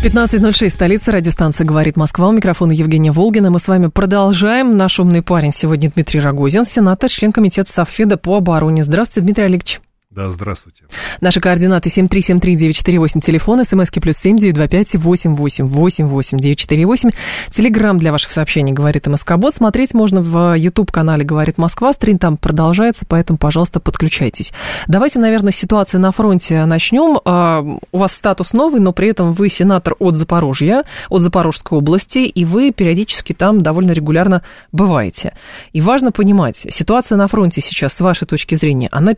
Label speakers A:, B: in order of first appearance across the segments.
A: 15.06, столица, радиостанция «Говорит Москва». У микрофона Евгения Волгина. Мы с вами продолжаем. Наш умный парень сегодня Дмитрий Рогозин, сенатор, член комитета Совфеда по обороне. Здравствуйте, Дмитрий Олегович.
B: Да, здравствуйте.
A: Наши координаты 7373948, телефон, смски плюс 7925-8888-948. Телеграмм для ваших сообщений «Говорит МСК-бот». Смотреть можно в YouTube-канале «Говорит Москва». Стрим там продолжается, поэтому, пожалуйста, подключайтесь. Давайте, наверное, с ситуации на фронте начнем. А, у вас статус новый, но при этом вы сенатор от Запорожья, от Запорожской области, и вы периодически там довольно регулярно бываете. И важно понимать, ситуация на фронте сейчас, с вашей точки зрения, она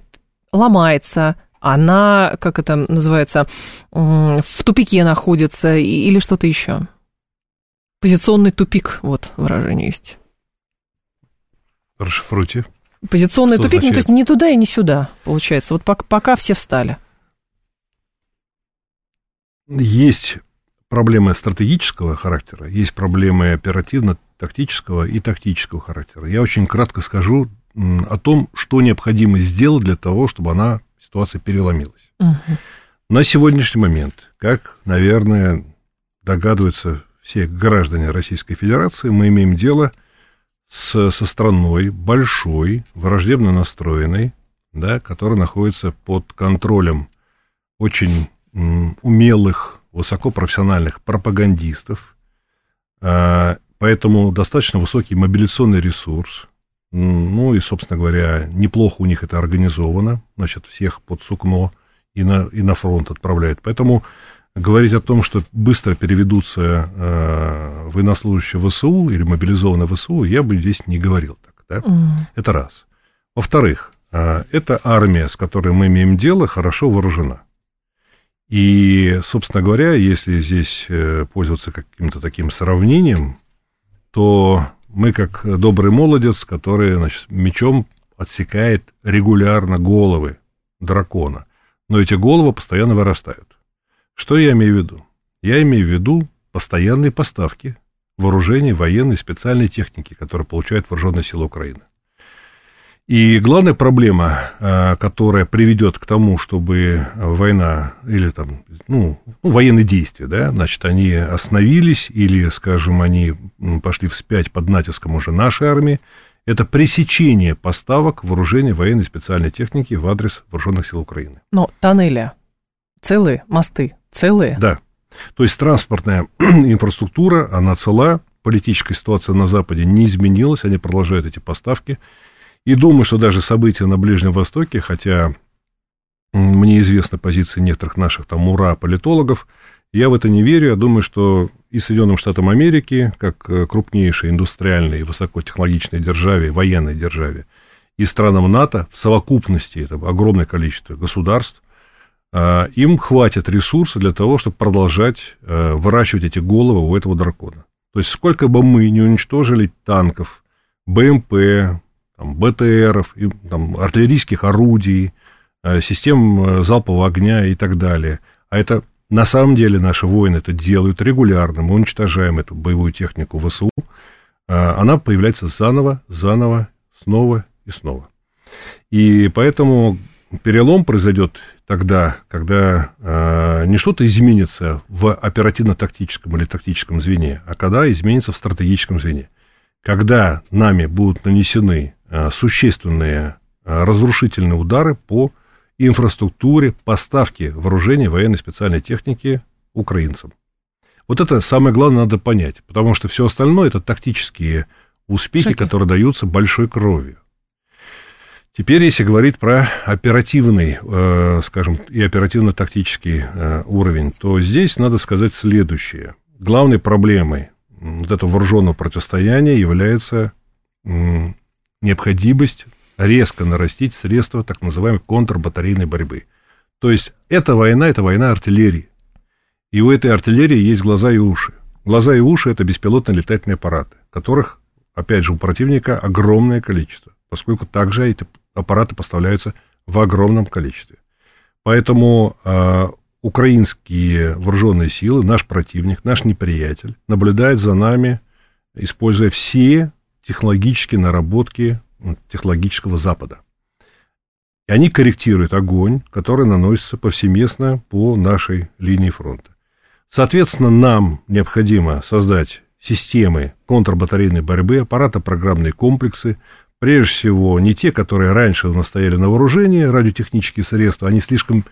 A: ломается, она, как это называется, в тупике находится или что-то еще? Позиционный тупик, вот выражение есть.
B: Расшифруйте.
A: Позиционный что тупик, ну, то есть не туда и не сюда, получается. Вот пока, пока все встали.
B: Есть проблемы стратегического характера, есть проблемы оперативно-тактического и тактического характера. Я очень кратко скажу о том, что необходимо сделать для того, чтобы она, ситуация переломилась. Угу. На сегодняшний момент, как, наверное, догадываются все граждане Российской Федерации, мы имеем дело с, со страной большой, враждебно настроенной, да, которая находится под контролем очень умелых, высокопрофессиональных пропагандистов, а, поэтому достаточно высокий мобилизационный ресурс, ну и, собственно говоря, неплохо у них это организовано, значит, всех под сукно и на, и на фронт отправляют. Поэтому говорить о том, что быстро переведутся э, военнослужащие ВСУ или мобилизованные ВСУ, я бы здесь не говорил так. Да? Mm. Это раз. Во-вторых, э, эта армия, с которой мы имеем дело, хорошо вооружена. И, собственно говоря, если здесь э, пользоваться каким-то таким сравнением, то мы как добрый молодец, который значит, мечом отсекает регулярно головы дракона. Но эти головы постоянно вырастают. Что я имею в виду? Я имею в виду постоянные поставки вооружений, военной, специальной техники, которые получают вооруженные силы Украины. И главная проблема, э, которая приведет к тому, чтобы война или там, ну, ну, военные действия, да, значит, они остановились или, скажем, они пошли вспять под натиском уже нашей армии, это пресечение поставок вооружений военной специальной техники в адрес вооруженных сил Украины.
A: Но тоннели целые, мосты целые?
B: Да. То есть транспортная инфраструктура, она цела, политическая ситуация на Западе не изменилась, они продолжают эти поставки. И думаю, что даже события на Ближнем Востоке, хотя мне известна позиция некоторых наших там ура политологов, я в это не верю. Я думаю, что и Соединенным Штатам Америки, как э, крупнейшей индустриальной и высокотехнологичной державе, военной державе, и странам НАТО в совокупности, это огромное количество государств, э, им хватит ресурса для того, чтобы продолжать э, выращивать эти головы у этого дракона. То есть сколько бы мы не уничтожили танков, БМП, там, БТРов, и, там, артиллерийских орудий, э, систем э, залпового огня и так далее. А это на самом деле наши воины это делают регулярно. Мы уничтожаем эту боевую технику ВСУ. Э, она появляется заново, заново, снова и снова. И поэтому перелом произойдет тогда, когда э, не что-то изменится в оперативно-тактическом или тактическом звене, а когда изменится в стратегическом звене. Когда нами будут нанесены существенные э, разрушительные удары по инфраструктуре поставки вооружений, военной специальной техники украинцам. Вот это самое главное надо понять, потому что все остальное это тактические успехи, Шаки. которые даются большой кровью. Теперь, если говорить про оперативный, э, скажем, и оперативно-тактический уровень, то здесь надо сказать следующее. Главной проблемой вот этого вооруженного противостояния является необходимость резко нарастить средства так называемой контрбатарейной борьбы. То есть эта война, это война артиллерии. И у этой артиллерии есть глаза и уши. Глаза и уши – это беспилотные летательные аппараты, которых опять же, у противника огромное количество, поскольку также эти аппараты поставляются в огромном количестве. Поэтому э, украинские вооруженные силы, наш противник, наш неприятель, наблюдает за нами, используя все технологические наработки технологического Запада. И они корректируют огонь, который наносится повсеместно по нашей линии фронта. Соответственно, нам необходимо создать системы контрбатарейной борьбы, аппарата-программные комплексы, прежде всего не те, которые раньше у нас стояли на вооружении, радиотехнические средства, они слишком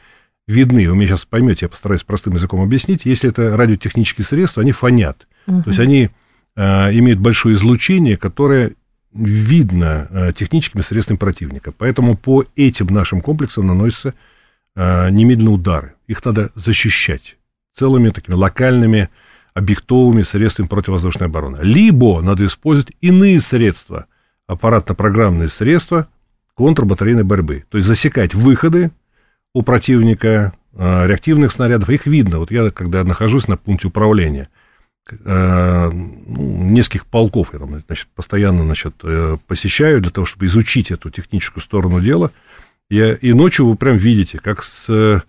B: видны. Вы меня сейчас поймете, я постараюсь простым языком объяснить. Если это радиотехнические средства, они фонят. Угу. То есть они имеют большое излучение, которое видно э, техническими средствами противника. Поэтому по этим нашим комплексам наносятся э, немедленно удары. Их надо защищать целыми такими локальными объектовыми средствами противовоздушной обороны. Либо надо использовать иные средства, аппаратно-программные средства контрбатарейной борьбы. То есть засекать выходы у противника э, реактивных снарядов. Их видно. Вот я, когда нахожусь на пункте управления, э, ну, нескольких полков я там, значит, постоянно значит, э, посещаю для того, чтобы изучить эту техническую сторону дела. Я, и ночью вы прям видите, как с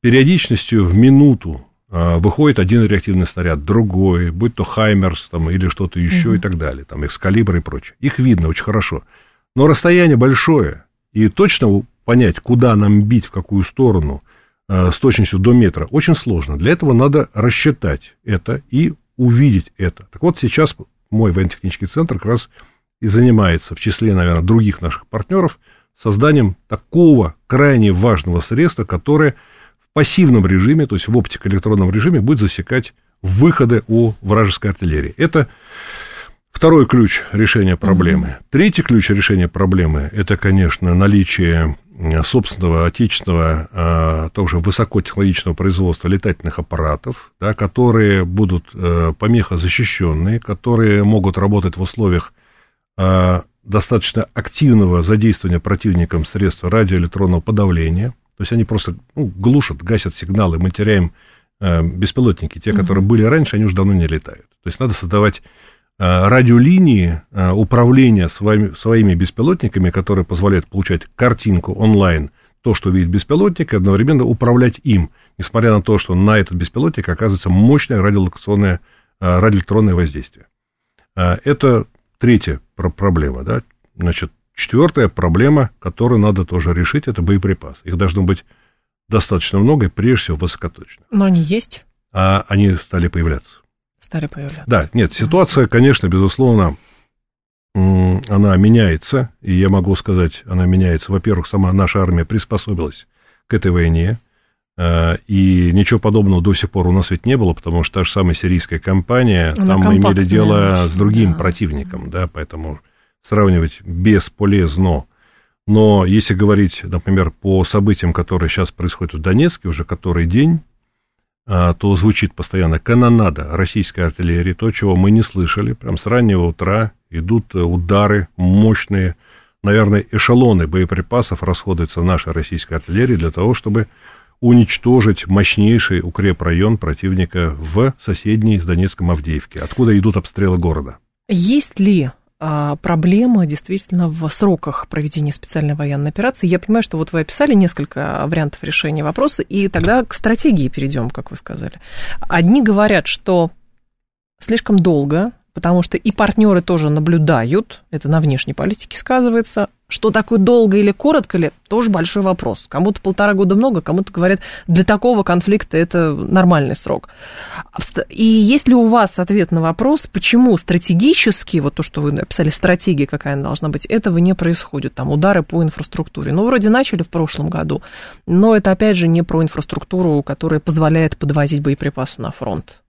B: периодичностью в минуту а, выходит один реактивный снаряд, другой, будь то Хаймерс там, или что-то еще угу. и так далее, там, Экскалибр и прочее. Их видно очень хорошо. Но расстояние большое, и точно понять, куда нам бить, в какую сторону, с точностью до метра, очень сложно. Для этого надо рассчитать это и увидеть это. Так вот, сейчас мой военно-технический центр как раз и занимается, в числе, наверное, других наших партнеров, созданием такого крайне важного средства, которое пассивном режиме, то есть в оптико-электронном режиме, будет засекать выходы у вражеской артиллерии. Это второй ключ решения проблемы. Mm-hmm. Третий ключ решения проблемы – это, конечно, наличие собственного отечественного, а, тоже высокотехнологичного производства летательных аппаратов, да, которые будут а, помехозащищенные, которые могут работать в условиях достаточно активного задействования противником средств радиоэлектронного подавления, то есть они просто ну, глушат, гасят сигналы, мы теряем э, беспилотники. Те, которые были раньше, они уже давно не летают. То есть надо создавать э, радиолинии э, управления своими, своими беспилотниками, которые позволяют получать картинку онлайн, то, что видит беспилотник, и одновременно управлять им, несмотря на то, что на этот беспилотник оказывается мощное радиолокационное, э, радиоэлектронное воздействие. Э, это третья проблема, да, значит, Четвертая проблема, которую надо тоже решить, это боеприпасы. Их должно быть достаточно много, и прежде всего высокоточных.
A: Но они есть?
B: А они стали появляться.
A: Стали появляться.
B: Да, нет, ситуация, конечно, безусловно, она меняется, и я могу сказать, она меняется. Во-первых, сама наша армия приспособилась к этой войне, а, и ничего подобного до сих пор у нас ведь не было, потому что та же самая сирийская кампания, Она там мы имели дело с другим да. противником, да, поэтому сравнивать бесполезно. Но если говорить, например, по событиям, которые сейчас происходят в Донецке, уже который день, то звучит постоянно канонада российской артиллерии, то, чего мы не слышали. Прям с раннего утра идут удары мощные, наверное, эшелоны боеприпасов расходуются нашей российской артиллерии для того, чтобы уничтожить мощнейший укрепрайон противника в соседней с Донецком Авдеевке, откуда идут обстрелы города.
A: Есть ли а, проблема действительно в сроках проведения специальной военной операции. Я понимаю, что вот вы описали несколько вариантов решения вопроса, и тогда к стратегии перейдем, как вы сказали. Одни говорят, что слишком долго, потому что и партнеры тоже наблюдают, это на внешней политике сказывается, что такое долго или коротко ли, тоже большой вопрос. Кому-то полтора года много, кому-то говорят, для такого конфликта это нормальный срок. И есть ли у вас ответ на вопрос, почему стратегически, вот то, что вы написали, стратегия какая она должна быть, этого не происходит, там удары по инфраструктуре. Ну, вроде начали в прошлом году, но это, опять же, не про инфраструктуру, которая позволяет подвозить боеприпасы на фронт.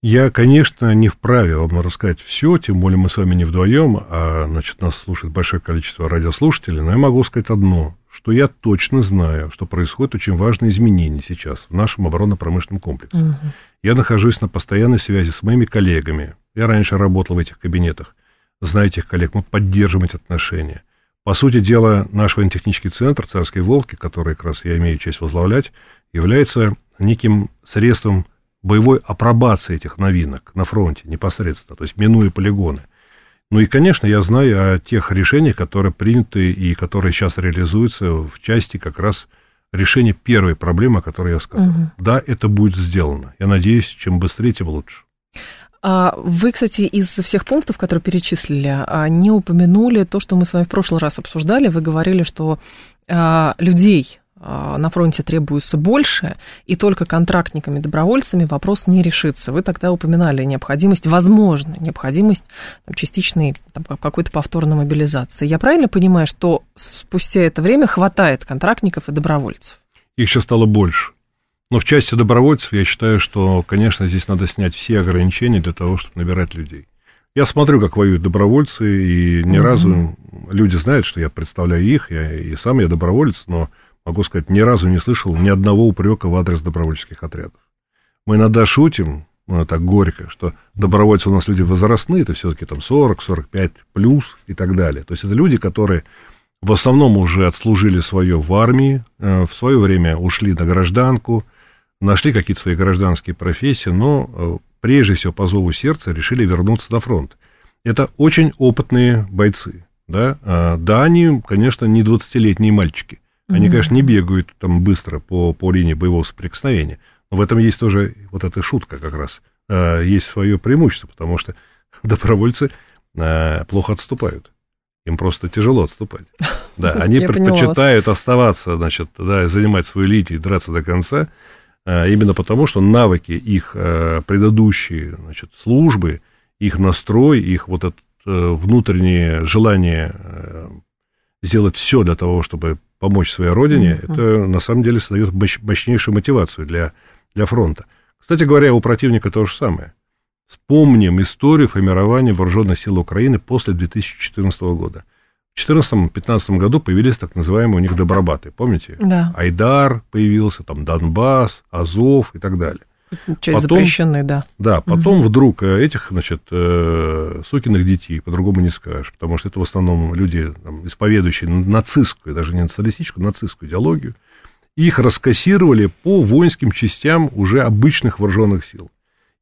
B: Я, конечно, не вправе вам рассказать все, тем более мы с вами не вдвоем, а, значит, нас слушает большое количество радиослушателей, но я могу сказать одно, что я точно знаю, что происходят очень важные изменения сейчас в нашем оборонно-промышленном комплексе. Угу. Я нахожусь на постоянной связи с моими коллегами. Я раньше работал в этих кабинетах. Знаю этих коллег, мы поддерживаем эти отношения. По сути дела, наш военно-технический центр «Царской Волки», который как раз я имею честь возглавлять, является неким средством боевой апробации этих новинок на фронте непосредственно, то есть минуя полигоны. Ну и, конечно, я знаю о тех решениях, которые приняты и которые сейчас реализуются в части как раз решения первой проблемы, о которой я сказал. Угу. Да, это будет сделано. Я надеюсь, чем быстрее, тем лучше.
A: А вы, кстати, из всех пунктов, которые перечислили, а, не упомянули то, что мы с вами в прошлый раз обсуждали. Вы говорили, что а, людей на фронте требуется больше, и только контрактниками, добровольцами вопрос не решится. Вы тогда упоминали необходимость, возможно, необходимость там, частичной там, какой-то повторной мобилизации. Я правильно понимаю, что спустя это время хватает контрактников и добровольцев?
B: Их сейчас стало больше. Но в части добровольцев я считаю, что, конечно, здесь надо снять все ограничения для того, чтобы набирать людей. Я смотрю, как воюют добровольцы, и ни угу. разу люди знают, что я представляю их, я и сам я доброволец, но могу сказать, ни разу не слышал ни одного упрека в адрес добровольческих отрядов. Мы иногда шутим, ну, так горько, что добровольцы у нас люди возрастные, это все-таки там 40, 45 плюс и так далее. То есть это люди, которые в основном уже отслужили свое в армии, э, в свое время ушли на гражданку, нашли какие-то свои гражданские профессии, но э, прежде всего по зову сердца решили вернуться на фронт. Это очень опытные бойцы. Да, а, да они, конечно, не 20-летние мальчики. Они, конечно, не бегают там быстро по, по линии боевого соприкосновения, но в этом есть тоже вот эта шутка как раз. А, есть свое преимущество, потому что добровольцы а, плохо отступают. Им просто тяжело отступать. Да, они предпочитают оставаться, значит, да, занимать свою линию и драться до конца, а, именно потому, что навыки их предыдущие, значит, службы, их настрой, их вот это э, внутреннее желание э, сделать все для того, чтобы помочь своей родине, mm-hmm. это на самом деле создает мощнейшую мотивацию для, для фронта. Кстати говоря, у противника то же самое. Вспомним историю формирования вооруженных сил Украины после 2014 года. В 2014-2015 году появились так называемые у них добробаты, помните?
A: Да.
B: Айдар появился, там Донбасс, Азов и так далее.
A: Часть потом, запрещенные, да.
B: Да, потом угу. вдруг э, этих, значит, э, сукиных детей, по-другому не скажешь, потому что это в основном люди, там, исповедующие нацистскую, даже не националистическую, нацистскую идеологию, их раскассировали по воинским частям уже обычных вооруженных сил.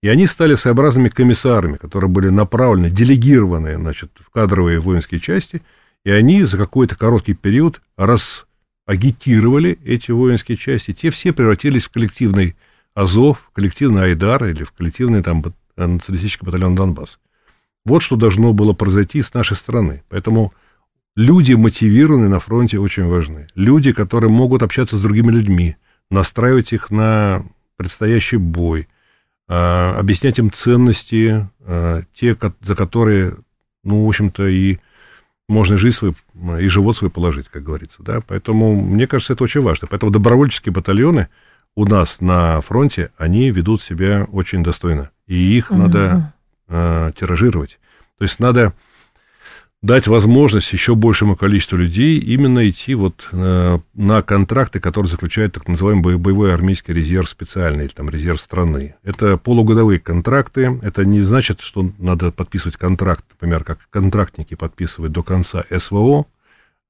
B: И они стали своеобразными комиссарами, которые были направлены, делегированы, значит, в кадровые воинские части, и они за какой-то короткий период расагитировали эти воинские части, те все превратились в коллективный Азов, коллективный Айдар или в коллективный там националистический батальон Донбасс. Вот что должно было произойти с нашей стороны. Поэтому люди, мотивированные на фронте, очень важны. Люди, которые могут общаться с другими людьми, настраивать их на предстоящий бой, а, объяснять им ценности, а, те, за которые, ну, в общем-то, и можно жизнь свою, и живот свой положить, как говорится, да, поэтому, мне кажется, это очень важно. Поэтому добровольческие батальоны – у нас на фронте, они ведут себя очень достойно. И их угу. надо э, тиражировать. То есть надо дать возможность еще большему количеству людей именно идти вот э, на контракты, которые заключают так называемый боевой армейский резерв специальный, или там резерв страны. Это полугодовые контракты, это не значит, что надо подписывать контракт, например, как контрактники подписывают до конца СВО.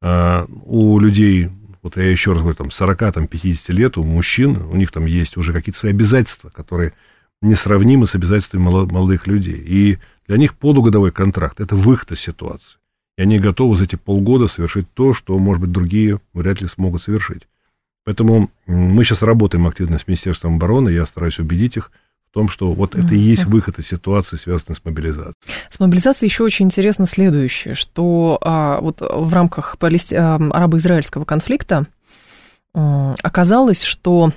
B: Э, у людей вот я еще раз говорю, там 40, там 50 лет у мужчин, у них там есть уже какие-то свои обязательства, которые несравнимы с обязательствами молодых людей. И для них полугодовой контракт – это выход из ситуации. И они готовы за эти полгода совершить то, что, может быть, другие вряд ли смогут совершить. Поэтому мы сейчас работаем активно с Министерством обороны, я стараюсь убедить их – том, что вот это и есть выход из ситуации, связанной с мобилизацией.
A: С мобилизацией еще очень интересно следующее, что а, вот в рамках палести... а, арабо-израильского конфликта а, оказалось, что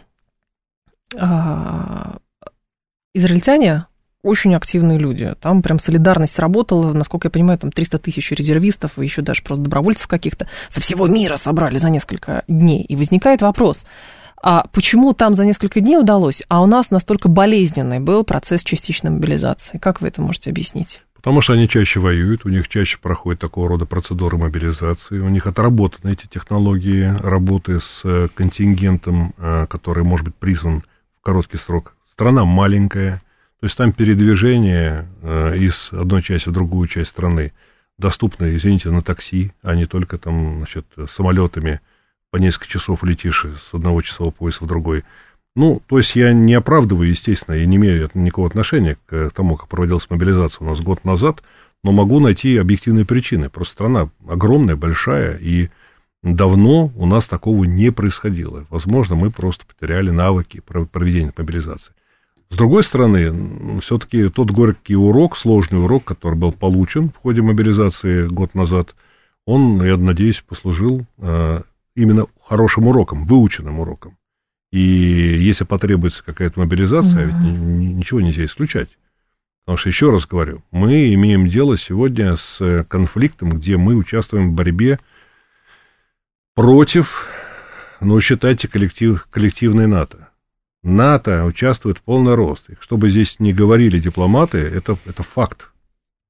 A: а, израильтяне очень активные люди. Там прям солидарность работала, насколько я понимаю, там 300 тысяч резервистов и еще даже просто добровольцев каких-то со всего мира собрали за несколько дней. И возникает вопрос, а почему там за несколько дней удалось, а у нас настолько болезненный был процесс частичной мобилизации? Как вы это можете объяснить?
B: Потому что они чаще воюют, у них чаще проходят такого рода процедуры мобилизации, у них отработаны эти технологии работы с э, контингентом, э, который может быть призван в короткий срок. Страна маленькая, то есть там передвижение э, из одной части в другую часть страны доступно, извините, на такси, а не только там, значит, самолетами по несколько часов летишь с одного часового пояса в другой. Ну, то есть я не оправдываю, естественно, я не имею никакого отношения к тому, как проводилась мобилизация у нас год назад, но могу найти объективные причины. Просто страна огромная, большая, и давно у нас такого не происходило. Возможно, мы просто потеряли навыки проведения мобилизации. С другой стороны, все-таки тот горький урок, сложный урок, который был получен в ходе мобилизации год назад, он, я надеюсь, послужил э, именно хорошим уроком, выученным уроком. И если потребуется какая-то мобилизация, угу. ведь ничего нельзя исключать. Потому что, еще раз говорю, мы имеем дело сегодня с конфликтом, где мы участвуем в борьбе против, ну, считайте, коллектив, коллективной НАТО. НАТО участвует в полный рост. И что бы здесь ни говорили дипломаты, это, это факт.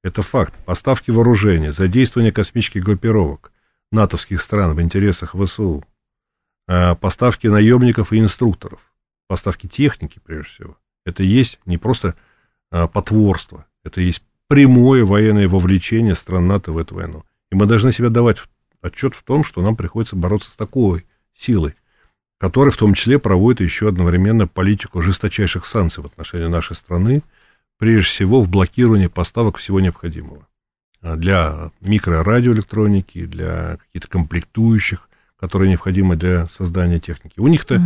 B: Это факт. Поставки вооружения, задействование космических группировок натовских стран в интересах ВСУ, а, поставки наемников и инструкторов, поставки техники, прежде всего. Это есть не просто а, потворство, это есть прямое военное вовлечение стран НАТО в эту войну. И мы должны себе давать отчет в том, что нам приходится бороться с такой силой который в том числе проводит еще одновременно политику жесточайших санкций в отношении нашей страны, прежде всего в блокировании поставок всего необходимого для микрорадиоэлектроники, для каких-то комплектующих, которые необходимы для создания техники. У них-то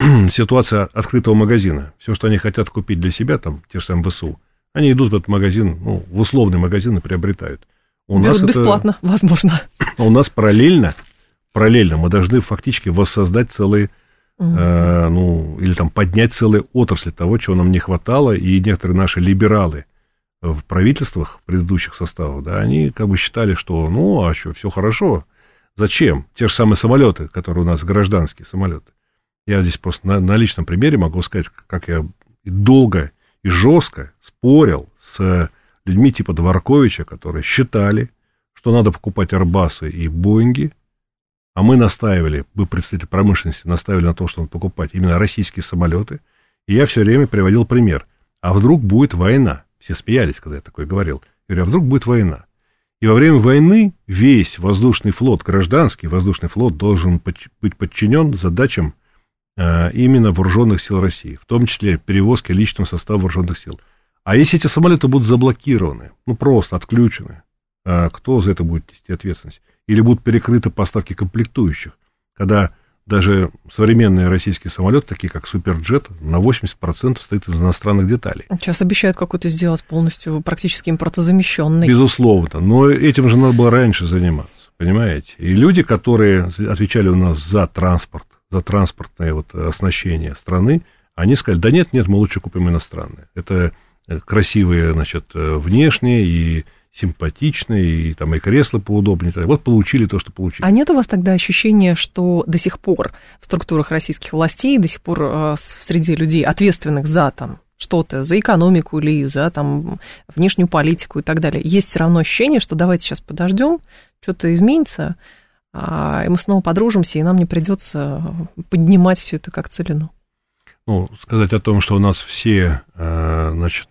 B: mm. ситуация открытого магазина. Все, что они хотят купить для себя, там, те же самые ВСУ, они идут в этот магазин, ну, в условный магазин и приобретают.
A: У Берут нас бесплатно, это, возможно.
B: У нас параллельно параллельно мы должны фактически воссоздать целые, угу. э, ну, или там поднять целые отрасли того, чего нам не хватало, и некоторые наши либералы в правительствах предыдущих составов, да, они как бы считали, что, ну, а что, все хорошо, зачем? Те же самые самолеты, которые у нас гражданские самолеты. Я здесь просто на, на личном примере могу сказать, как я долго и жестко спорил с людьми типа Дворковича, которые считали, что надо покупать Арбасы и Боинги, а мы настаивали, мы, представители промышленности, настаивали на том, что надо покупать именно российские самолеты. И я все время приводил пример. А вдруг будет война? Все смеялись, когда я такое говорил. Я говорю, а вдруг будет война? И во время войны весь воздушный флот, гражданский воздушный флот должен быть подчинен задачам э, именно вооруженных сил России, в том числе перевозки личного состава вооруженных сил. А если эти самолеты будут заблокированы, ну просто отключены, э, кто за это будет нести ответственность? или будут перекрыты поставки комплектующих, когда даже современные российские самолеты, такие как Суперджет, на 80% состоит из иностранных деталей.
A: Сейчас обещают какой-то сделать полностью практически импортозамещенный.
B: Безусловно, но этим же надо было раньше заниматься, понимаете? И люди, которые отвечали у нас за транспорт, за транспортное вот оснащение страны, они сказали, да нет, нет, мы лучше купим иностранные. Это красивые, значит, внешние и симпатичные, и там и кресла поудобнее. Вот получили то, что получили.
A: А нет у вас тогда ощущения, что до сих пор в структурах российских властей, до сих пор э, среди людей, ответственных за там что-то, за экономику или за там внешнюю политику и так далее, есть все равно ощущение, что давайте сейчас подождем, что-то изменится, а, и мы снова подружимся, и нам не придется поднимать все это как целину.
B: Ну, сказать о том, что у нас все, э, значит,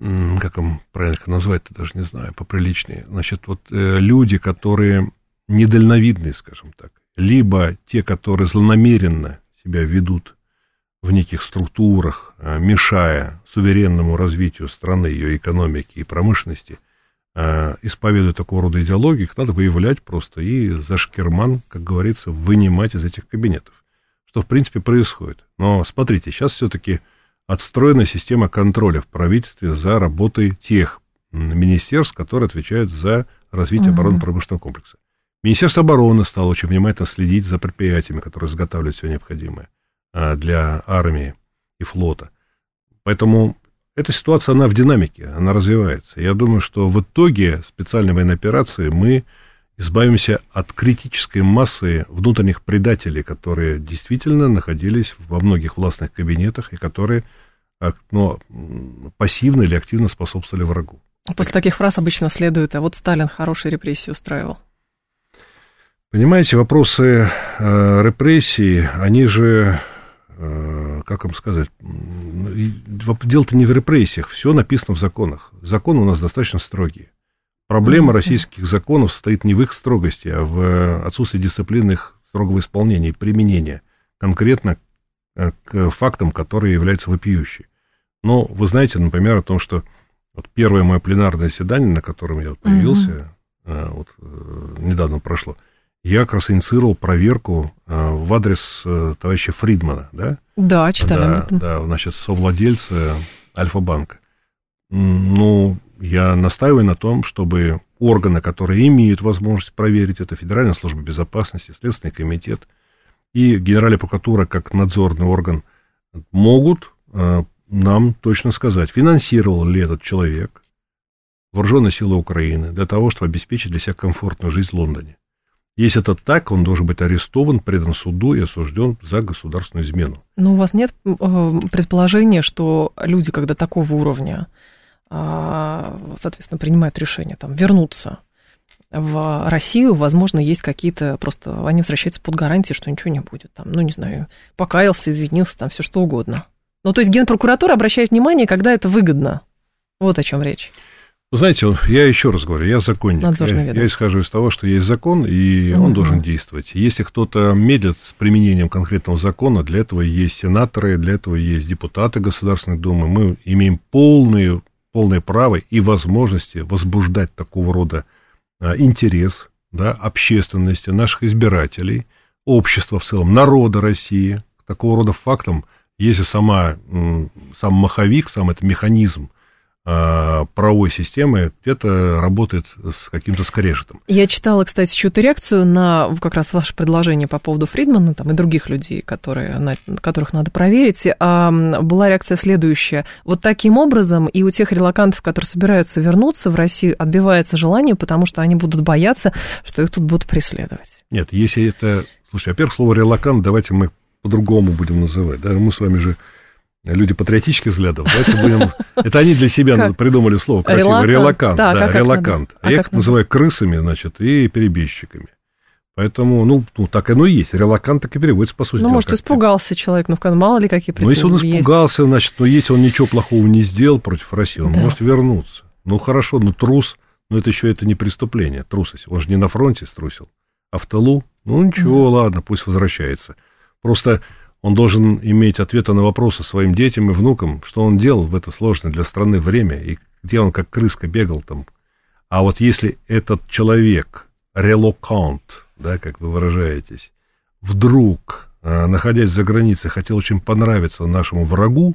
B: как им правильно назвать-то, даже не знаю, поприличнее. Значит, вот э, люди, которые недальновидные, скажем так, либо те, которые злонамеренно себя ведут в неких структурах, э, мешая суверенному развитию страны, ее экономики и промышленности, э, исповедуя такого рода идеологии, их надо выявлять просто и за шкерман, как говорится, вынимать из этих кабинетов. Что, в принципе, происходит. Но смотрите, сейчас все-таки отстроена система контроля в правительстве за работой тех министерств, которые отвечают за развитие угу. оборонно-промышленного комплекса. Министерство обороны стало очень внимательно следить за предприятиями, которые изготавливают все необходимое а, для армии и флота. Поэтому эта ситуация, она в динамике, она развивается. Я думаю, что в итоге специальной военной операции мы избавимся от критической массы внутренних предателей, которые действительно находились во многих властных кабинетах и которые но пассивно или активно способствовали врагу.
A: После таких фраз обычно следует, а вот Сталин хорошие репрессии устраивал.
B: Понимаете, вопросы э, репрессий, они же, э, как вам сказать, дело-то не в репрессиях, все написано в законах. Законы у нас достаточно строгие. Проблема российских законов состоит не в их строгости, а в отсутствии дисциплины их строгого исполнения и применения конкретно к фактам, которые являются вопиющими. Но вы знаете, например, о том, что вот первое мое пленарное заседание, на котором я вот появился, угу. вот недавно прошло, я как раз инициировал проверку в адрес товарища Фридмана, да?
A: Да, читали
B: да, Да, значит, совладельца Альфа-банка. Ну, я настаиваю на том, чтобы органы, которые имеют возможность проверить это, Федеральная служба безопасности, Следственный комитет и Генеральная прокуратура как надзорный орган, могут э, нам точно сказать, финансировал ли этот человек вооруженные силы Украины для того, чтобы обеспечить для себя комфортную жизнь в Лондоне. Если это так, он должен быть арестован, предан суду и осужден за государственную измену.
A: Но у вас нет э, предположения, что люди, когда такого уровня соответственно, принимают решение там, вернуться в Россию, возможно, есть какие-то просто, они возвращаются под гарантией, что ничего не будет. Там, ну, не знаю, покаялся, извинился, там все что угодно. Ну, то есть генпрокуратура обращает внимание, когда это выгодно. Вот о чем речь.
B: Знаете, я еще раз говорю, я законник. Я, я исхожу из того, что есть закон, и угу. он должен действовать. Если кто-то медлит с применением конкретного закона, для этого есть сенаторы, для этого есть депутаты Государственной Думы. Мы имеем полную полное право и возможности возбуждать такого рода а, интерес да, общественности, наших избирателей, общества в целом, народа России, такого рода фактам, если сама, сам маховик, сам этот механизм правовой системы где-то работает с каким-то скрежетом.
A: Я читала, кстати, чью-то реакцию на как раз ваше предложение по поводу Фридмана там, и других людей, которые, на, которых надо проверить. А, была реакция следующая. Вот таким образом и у тех релакантов, которые собираются вернуться в Россию, отбивается желание, потому что они будут бояться, что их тут будут преследовать.
B: Нет, если это... Слушай, во-первых, слово релакант давайте мы по-другому будем называть. Да? Мы с вами же люди патриотических взглядов, давайте будем... Это они для себя как? придумали слово красивое, релакант, да, да релакант. А, а я их называю крысами, значит, и перебежчиками. Поэтому, ну, ну, так оно и есть. Релакант так и переводится, по сути.
A: Ну, может, испугался человек, ну, мало ли какие
B: причины Ну, если он испугался, есть. значит, ну, если он ничего плохого не сделал против России, он да. может вернуться. Ну, хорошо, ну, трус, но это еще это не преступление, трусость. Он же не на фронте струсил, а в тылу. Ну, ничего, mm. ладно, пусть возвращается. Просто он должен иметь ответы на вопросы своим детям и внукам, что он делал в это сложное для страны время, и где он как крыска бегал там. А вот если этот человек, релокант, да, как вы выражаетесь, вдруг, а, находясь за границей, хотел очень понравиться нашему врагу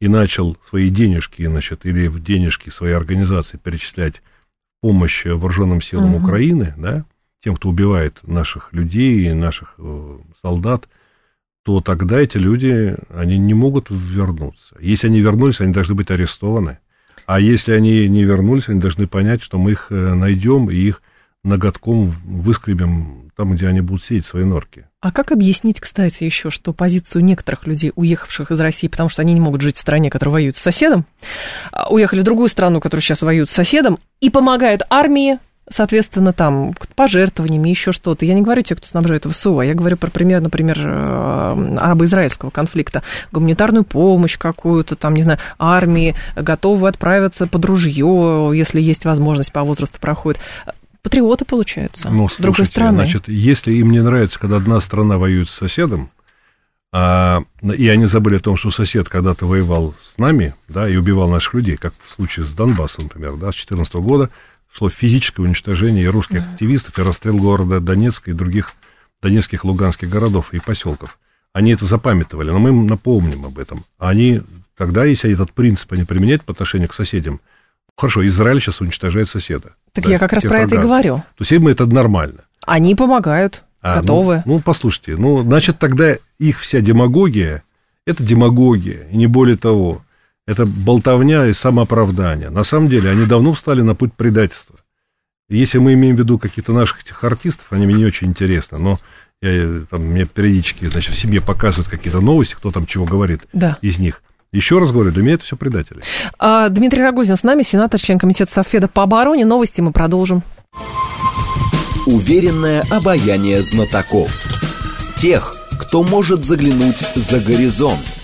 B: и начал свои денежки, значит, или в денежки своей организации перечислять помощь вооруженным силам угу. Украины, да, тем, кто убивает наших людей, наших э, солдат, то тогда эти люди, они не могут вернуться. Если они вернулись, они должны быть арестованы. А если они не вернулись, они должны понять, что мы их э, найдем и их ноготком выскребем там, где они будут сидеть в своей норке.
A: А как объяснить, кстати, еще, что позицию некоторых людей, уехавших из России, потому что они не могут жить в стране, которая воюет с соседом, а уехали в другую страну, которая сейчас воюет с соседом, и помогают армии, соответственно, там, пожертвованиями, еще что-то. Я не говорю те, кто снабжает ВСУ, а я говорю про пример, например, э, арабо-израильского конфликта. Гуманитарную помощь какую-то, там, не знаю, армии, готовы отправиться под ружье, если есть возможность, по возрасту проходит. Патриоты, получаются, ну, слушайте, другой страны.
B: Значит, если им не нравится, когда одна страна воюет с соседом, а, и они забыли о том, что сосед когда-то воевал с нами, да, и убивал наших людей, как в случае с Донбассом, например, да, с 2014 года, шло физическое уничтожение и русских mm-hmm. активистов, и расстрел города Донецка и других донецких, луганских городов и поселков. Они это запамятовали, но мы им напомним об этом. Они, тогда, если этот принцип они применяют по отношению к соседям, хорошо, Израиль сейчас уничтожает соседа.
A: Так да, я как раз про это и говорю.
B: То есть им это нормально.
A: Они помогают, а, готовы.
B: Ну, ну, послушайте, ну, значит, тогда их вся демагогия, это демагогия, и не более того. Это болтовня и самооправдание. На самом деле они давно встали на путь предательства. Если мы имеем в виду каких-то наших этих артистов, они мне не очень интересны, но я, там, мне периодически, значит, в семье показывают какие-то новости, кто там чего говорит да. из них. Еще раз говорю, для меня это все предатели.
A: А, Дмитрий Рогозин с нами, сенатор, член комитета Софеда по обороне. Новости мы продолжим.
C: Уверенное обаяние знатоков. Тех, кто может заглянуть за горизонт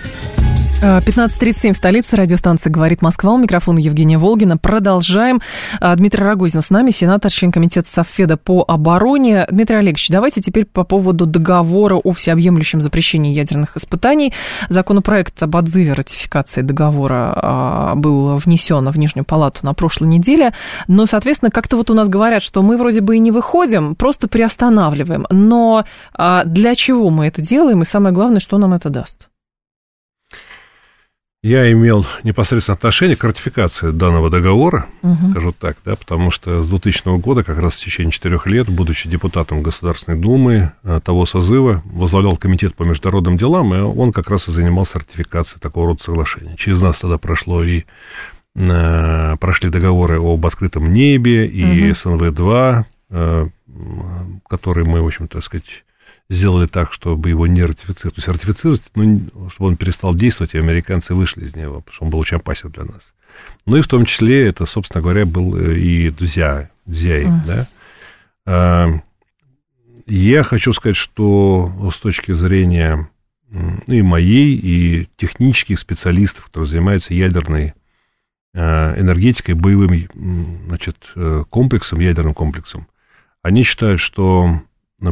A: 15.37 в столице. Радиостанция «Говорит Москва». У микрофона Евгения Волгина. Продолжаем. А, Дмитрий Рогозин с нами, сенатор, член комитета Совфеда по обороне. Дмитрий Олегович, давайте теперь по поводу договора о всеобъемлющем запрещении ядерных испытаний. Законопроект об отзыве ратификации договора а, был внесен в Нижнюю палату на прошлой неделе. Но, соответственно, как-то вот у нас говорят, что мы вроде бы и не выходим, просто приостанавливаем. Но для чего мы это делаем? И самое главное, что нам это даст?
B: Я имел непосредственно отношение к ратификации данного договора, угу. скажу так, да, потому что с 2000 года, как раз в течение четырех лет, будучи депутатом Государственной Думы э, того созыва, возглавлял комитет по международным делам, и он как раз и занимался ратификацией такого рода соглашений. Через нас тогда прошло и э, прошли договоры об открытом небе и угу. СНВ-2, э, которые мы, в общем-то, сказать, сделали так, чтобы его не ратифицировать. То есть ратифицировать, ну, чтобы он перестал действовать, и американцы вышли из него, потому что он был очень опасен для нас. Ну и в том числе это, собственно говоря, был э, и Дзя, Дзяй, mm. да. А, я хочу сказать, что с точки зрения ну, и моей, и технических специалистов, которые занимаются ядерной а, энергетикой, боевым значит, э, комплексом, ядерным комплексом, они считают, что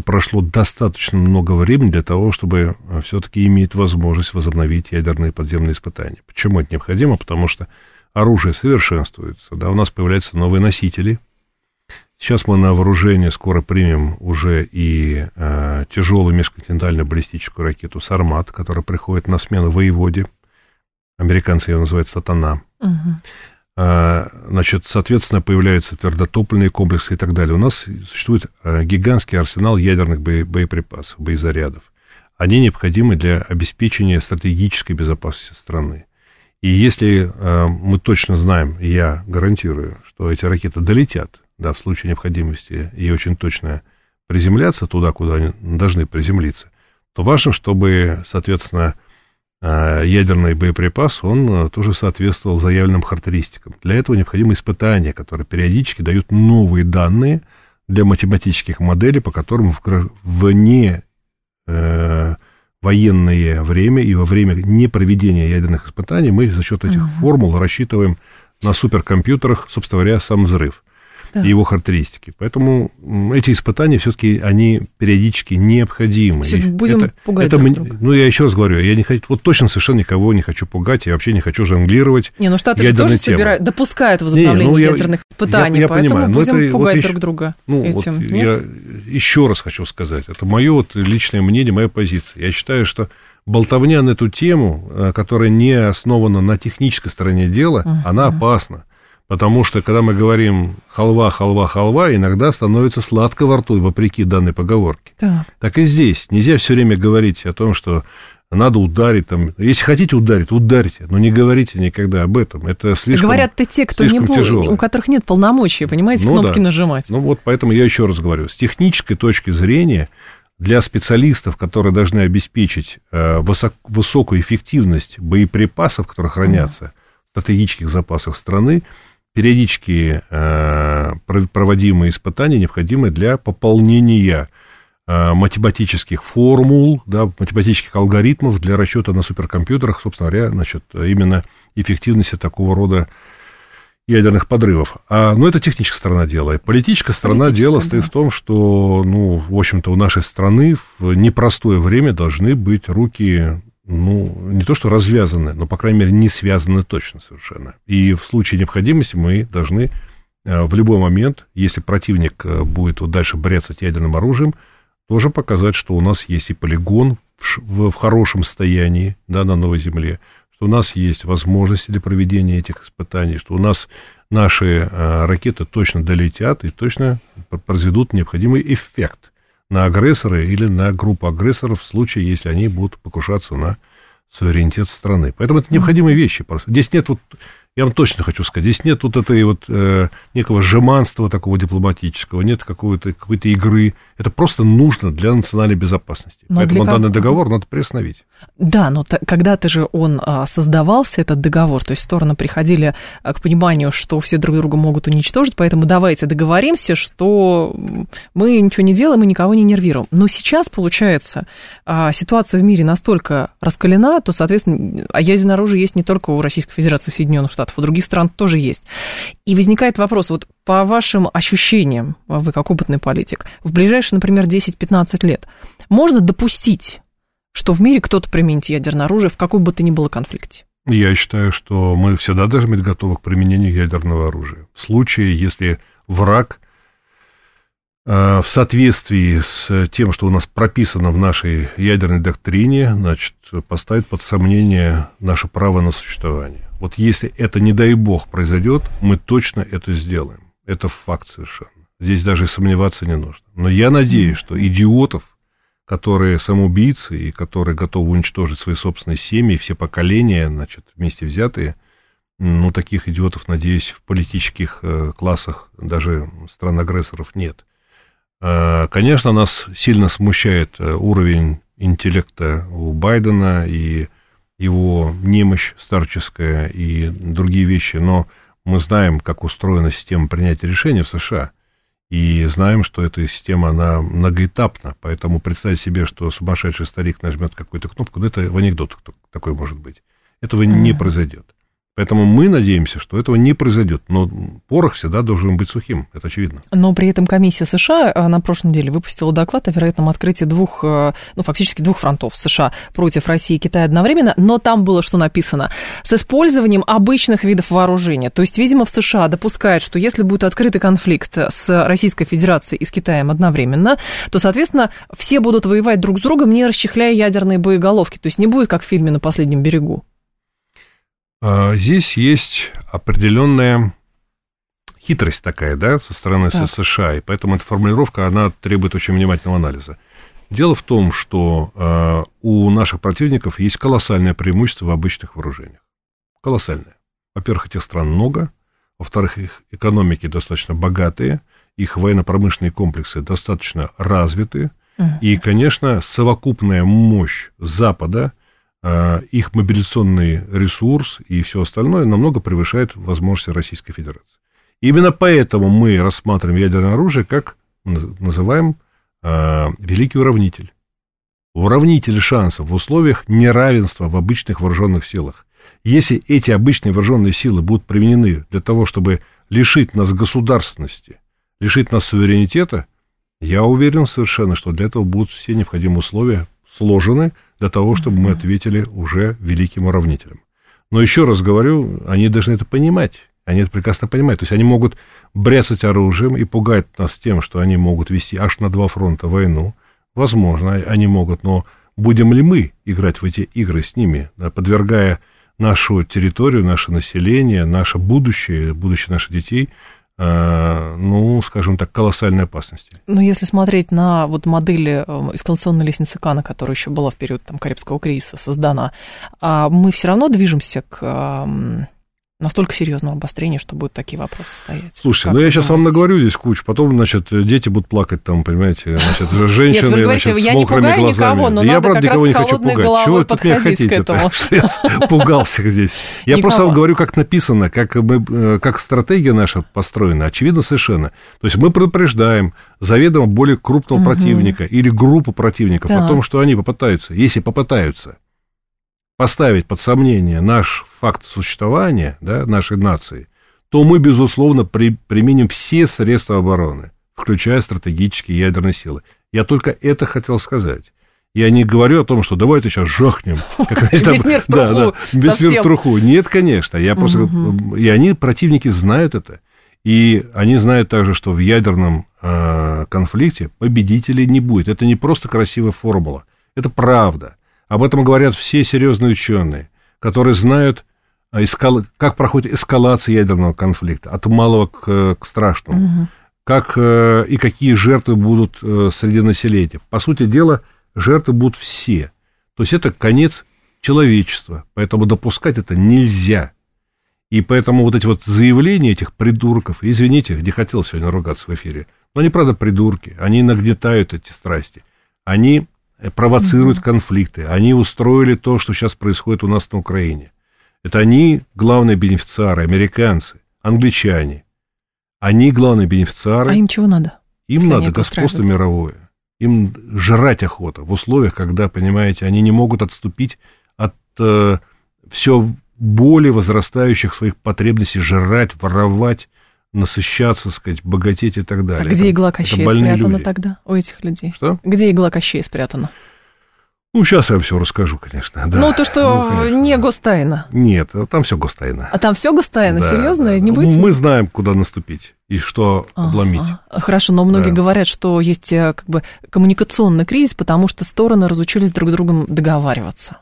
B: прошло достаточно много времени для того, чтобы э, все-таки иметь возможность возобновить ядерные подземные испытания. Почему это необходимо? Потому что оружие совершенствуется, да, у нас появляются новые носители. Сейчас мы на вооружение скоро примем уже и э, тяжелую межконтинентальную баллистическую ракету «Сармат», которая приходит на смену воеводе. Американцы ее называют «Сатана». Угу. А, значит, соответственно, появляются твердотопливные комплексы и так далее. У нас существует а, гигантский арсенал ядерных боеприпасов, боезарядов. Они необходимы для обеспечения стратегической безопасности страны. И если а, мы точно знаем, я гарантирую, что эти ракеты долетят, да, в случае необходимости, и очень точно приземляться туда, куда они должны приземлиться, то важно, чтобы, соответственно, ядерный боеприпас, он э, тоже соответствовал заявленным характеристикам. Для этого необходимы испытания, которые периодически дают новые данные для математических моделей, по которым в, в не э, военное время и во время непроведения ядерных испытаний мы за счет этих угу. формул рассчитываем на суперкомпьютерах, собственно говоря, сам взрыв да. и его характеристики. Поэтому эти испытания все-таки они периодически необходимы.
A: Все, будем это, пугать это, друг друга.
B: Ну, я еще раз говорю, я не хочу, вот точно совершенно никого не хочу пугать, я вообще не хочу жонглировать.
A: Не, ну Штаты же тоже собирают, допускают возобновление не, ну, ядерных я, испытаний, я, я поэтому понимаю, будем это, пугать вот, друг друга ну, этим. Вот
B: Я еще раз хочу сказать, это мое вот личное мнение, моя позиция. Я считаю, что болтовня на эту тему, э, которая не основана на технической стороне дела, uh-huh. она опасна. Потому что, когда мы говорим халва, халва, халва, иногда становится сладко во рту, вопреки данной поговорке. Да. Так и здесь. Нельзя все время говорить о том, что надо ударить там. Если хотите ударить, ударьте, но не говорите никогда об этом. Это слишком
A: Говорят-то те, кто не был, у которых нет полномочий, понимаете, ну, кнопки да. нажимать.
B: Ну вот поэтому я еще раз говорю, с технической точки зрения для специалистов, которые должны обеспечить э, высок, высокую эффективность боеприпасов, которые хранятся mm. в стратегических запасах страны, периодически э, проводимые испытания необходимы для пополнения э, математических формул, да, математических алгоритмов для расчета на суперкомпьютерах, собственно говоря, значит, именно эффективности такого рода ядерных подрывов. А, ну, это техническая сторона дела. И политическая сторона политическая, дела да. стоит в том, что, ну, в общем-то, у нашей страны в непростое время должны быть руки ну, не то что развязаны, но, по крайней мере, не связаны точно совершенно. И в случае необходимости мы должны э, в любой момент, если противник э, будет вот дальше бороться с ядерным оружием, тоже показать, что у нас есть и полигон в, в, хорошем состоянии да, на Новой Земле, что у нас есть возможности для проведения этих испытаний, что у нас наши а, ракеты точно долетят и точно произведут необходимый эффект на агрессора или на группу агрессоров в случае, если они будут покушаться на суверенитет страны. Поэтому это необходимые вещи. Просто. Здесь нет вот, я вам точно хочу сказать, здесь нет вот этой вот э, некого жеманства такого дипломатического, нет какой-то какой-то игры. Это просто нужно для национальной безопасности. Но Поэтому для... данный договор надо приостановить.
A: Да, но когда-то же он а, создавался, этот договор, то есть стороны приходили а, к пониманию, что все друг друга могут уничтожить, поэтому давайте договоримся, что мы ничего не делаем и никого не нервируем. Но сейчас, получается, а, ситуация в мире настолько раскалена, то, соответственно, а ядерное оружие есть не только у Российской Федерации, Соединенных Штатов, у других стран тоже есть. И возникает вопрос, вот по вашим ощущениям, вы как опытный политик, в ближайшие, например, 10-15 лет можно допустить что в мире кто-то применит ядерное оружие в какой бы то ни было конфликте?
B: Я считаю, что мы всегда должны быть готовы к применению ядерного оружия. В случае, если враг э, в соответствии с тем, что у нас прописано в нашей ядерной доктрине, значит, поставит под сомнение наше право на существование. Вот если это, не дай бог, произойдет, мы точно это сделаем. Это факт совершенно. Здесь даже сомневаться не нужно. Но я надеюсь, что идиотов которые самоубийцы и которые готовы уничтожить свои собственные семьи, все поколения, значит, вместе взятые, ну, таких идиотов, надеюсь, в политических э, классах даже стран-агрессоров нет. Э, конечно, нас сильно смущает э, уровень интеллекта у Байдена и его немощь старческая и другие вещи, но мы знаем, как устроена система принятия решений в США – и знаем, что эта система, она многоэтапна, поэтому представить себе, что сумасшедший старик нажмет какую-то кнопку, ну, это в анекдот такой может быть. Этого mm-hmm. не произойдет. Поэтому мы надеемся, что этого не произойдет. Но порох всегда должен быть сухим, это очевидно.
A: Но при этом комиссия США э, на прошлой неделе выпустила доклад о вероятном открытии двух, э, ну, фактически двух фронтов США против России и Китая одновременно. Но там было что написано? С использованием обычных видов вооружения. То есть, видимо, в США допускают, что если будет открытый конфликт с Российской Федерацией и с Китаем одновременно, то, соответственно, все будут воевать друг с другом, не расчехляя ядерные боеголовки. То есть не будет, как в фильме «На последнем берегу».
B: А, здесь есть определенная хитрость такая, да, со стороны так. США, и поэтому эта формулировка, она требует очень внимательного анализа. Дело в том, что э, у наших противников есть колоссальное преимущество в обычных вооружениях. Колоссальное. Во-первых, этих стран много, во-вторых, их экономики достаточно богатые, их военно-промышленные комплексы достаточно развиты, uh и, конечно, совокупная мощь Запада а, их мобилизационный ресурс и все остальное намного превышает возможности Российской Федерации. Именно поэтому мы рассматриваем ядерное оружие как называем э, великий уравнитель. Уравнитель шансов в условиях неравенства в обычных вооруженных силах. Если эти обычные вооруженные силы будут применены для того, чтобы лишить нас государственности, лишить нас суверенитета, я уверен совершенно, что для этого будут все необходимые условия сложены для того, чтобы мы ответили уже великим уравнителем. Но еще раз говорю, они должны это понимать. Они это прекрасно понимают. То есть они могут бряцать оружием и пугать нас тем, что они могут вести аж на два фронта войну. Возможно, они могут, но будем ли мы играть в эти игры с ними, подвергая нашу территорию, наше население, наше будущее, будущее наших детей – ну, скажем так, колоссальной опасности.
A: Ну, если смотреть на вот модели э, эскалационной лестницы Кана, которая еще была в период там, Карибского кризиса создана, а мы все равно движемся к настолько серьезного обострения, что будут такие вопросы стоять.
B: Слушайте, как ну я сейчас вам наговорю здесь кучу, потом, значит, дети будут плакать там, понимаете, значит, женщины, Нет, вы говорите, значит, я не пугаю глазами. никого, но
A: я,
B: надо правда, никого не хочу пугать. Чего вы тут меня хотите? К этому. Я пугался здесь. Я никого. просто вам говорю, как написано, как, мы, э, как стратегия наша построена, очевидно совершенно. То есть мы предупреждаем заведомо более крупного угу. противника или группу противников да. о том, что они попытаются, если попытаются, поставить под сомнение наш факт существования да, нашей нации, то мы, безусловно, при, применим все средства обороны, включая стратегические ядерные силы. Я только это хотел сказать. Я не говорю о том, что давайте сейчас жахнем.
A: Как, значит, Весь мир в труху. Да,
B: да, весь мир в труху. Нет, конечно. Я просто... И они, противники, знают это. И они знают также, что в ядерном э, конфликте победителей не будет. Это не просто красивая формула. Это правда. Об этом говорят все серьезные ученые, которые знают, а, как проходит эскалация ядерного конфликта от малого к, к страшному, угу. как э, и какие жертвы будут э, среди населения. По сути дела, жертвы будут все. То есть это конец человечества, поэтому допускать это нельзя. И поэтому вот эти вот заявления этих придурков, извините, не хотел сегодня ругаться в эфире, Но они, правда, придурки. Они нагнетают эти страсти. Они провоцируют конфликты. Они устроили то, что сейчас происходит у нас на Украине. Это они главные бенефициары, американцы, англичане. Они главные бенефициары.
A: А им чего надо?
B: Им надо господство мировое. Им жрать охота в условиях, когда, понимаете, они не могут отступить от э, все более возрастающих своих потребностей жрать, воровать, насыщаться, сказать, богатеть и так далее.
A: А где игла Кощея спрятана люди. тогда у этих людей?
B: Что?
A: Где игла Кощея спрятана?
B: Ну, сейчас я вам все расскажу, конечно. Да.
A: Ну, то, что ну, не гостайна.
B: Нет, там все гостайна.
A: А там все гостайна, да, серьезно? Да. Не будете?
B: Мы знаем, куда наступить и что ага. обломить.
A: Хорошо, но многие да. говорят, что есть э, как бы коммуникационный кризис, потому что стороны разучились друг с другом договариваться.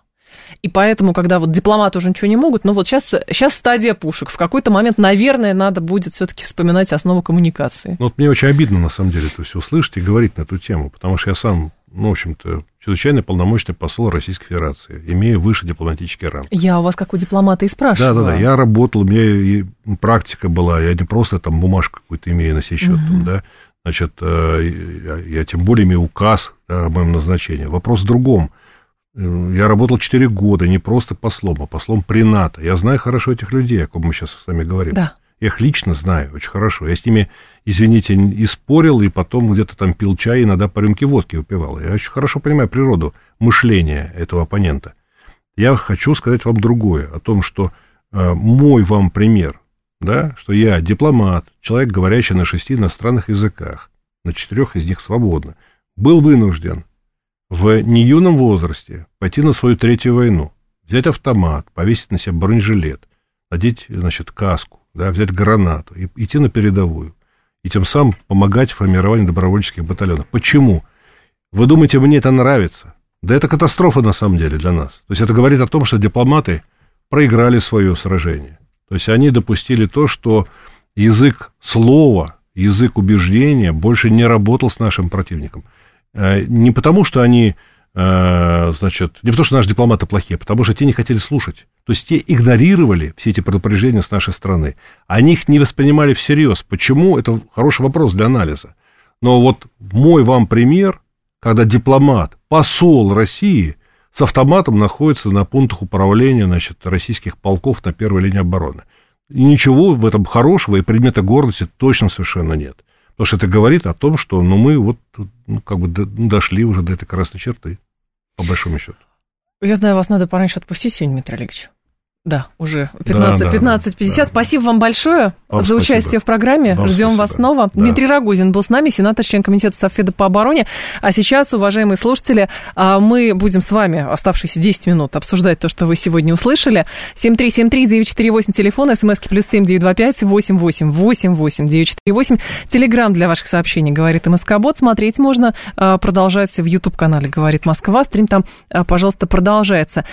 A: И поэтому, когда вот дипломаты уже ничего не могут, ну вот сейчас, сейчас стадия пушек. В какой-то момент, наверное, надо будет все-таки вспоминать основу коммуникации.
B: Ну, вот мне очень обидно, на самом деле, это все услышать и говорить на эту тему, потому что я сам, ну, в общем-то, чрезвычайно полномочный посол Российской Федерации, имея выше дипломатический ранг.
A: Я у вас, как у дипломата, и спрашиваю.
B: Да, да, да. Я работал, у меня и практика была, я не просто там бумажку какую-то имею на сей счет, угу. там, да, значит, э, я, я тем более имею указ да, о моем назначении. Вопрос в другом – я работал 4 года не просто послом, а послом при НАТО. Я знаю хорошо этих людей, о ком мы сейчас с вами говорим.
A: Да.
B: Я их лично знаю очень хорошо. Я с ними, извините, и спорил, и потом где-то там пил чай, иногда по рюмке водки выпивал. Я очень хорошо понимаю природу мышления этого оппонента. Я хочу сказать вам другое, о том, что э, мой вам пример, да, что я дипломат, человек, говорящий на шести иностранных языках, на четырех из них свободно, был вынужден в неюном возрасте пойти на свою третью войну, взять автомат, повесить на себя бронежилет, надеть, значит, каску, да, взять гранату и идти на передовую. И тем самым помогать в формировании добровольческих батальонов. Почему? Вы думаете, мне это нравится? Да это катастрофа на самом деле для нас. То есть это говорит о том, что дипломаты проиграли свое сражение. То есть они допустили то, что язык слова, язык убеждения больше не работал с нашим противником. Э, не потому, что они, э, значит, не потому, что наши дипломаты плохие, а потому что те не хотели слушать. То есть те игнорировали все эти предупреждения с нашей стороны. Они их не воспринимали всерьез. Почему? Это хороший вопрос для анализа. Но вот мой вам пример, когда дипломат, посол России с автоматом находится на пунктах управления значит, российских полков на первой линии обороны. И ничего в этом хорошего и предмета гордости точно совершенно нет. Потому что это говорит о том, что ну, мы вот ну, как бы ну, дошли уже до этой красной черты, по большому счету.
A: Я знаю, вас надо пораньше отпустить сегодня, Дмитрий Олегович. Да, уже 15, да, 15 50. Да, спасибо вам большое вам за участие спасибо. в программе. Вам Ждем спасибо. вас снова. Да. Дмитрий Рогозин был с нами, сенатор, член комитета Совфеда по обороне. А сейчас, уважаемые слушатели, а, мы будем с вами оставшиеся 10 минут обсуждать то, что вы сегодня услышали. 7373948, телефон, смски плюс 7925 8888 948. Телеграмм для ваших сообщений, говорит МСК-бот. Смотреть можно, а, продолжается в YouTube-канале, говорит Москва. Стрим там, а, пожалуйста, продолжается.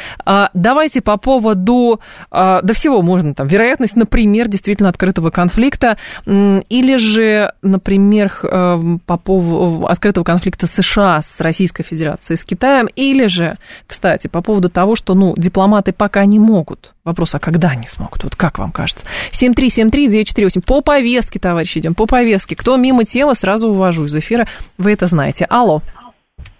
A: Давайте по поводу а, до всего можно там, вероятность, например, действительно открытого конфликта, или же, например, э, по поводу открытого конфликта США с Российской Федерацией, с Китаем, или же, кстати, по поводу того, что, ну, дипломаты пока не могут. Вопрос, а когда они смогут? Вот как вам кажется? 7373948. По повестке, товарищи, идем, по повестке. Кто мимо тела, сразу увожу из эфира. Вы это знаете. Алло.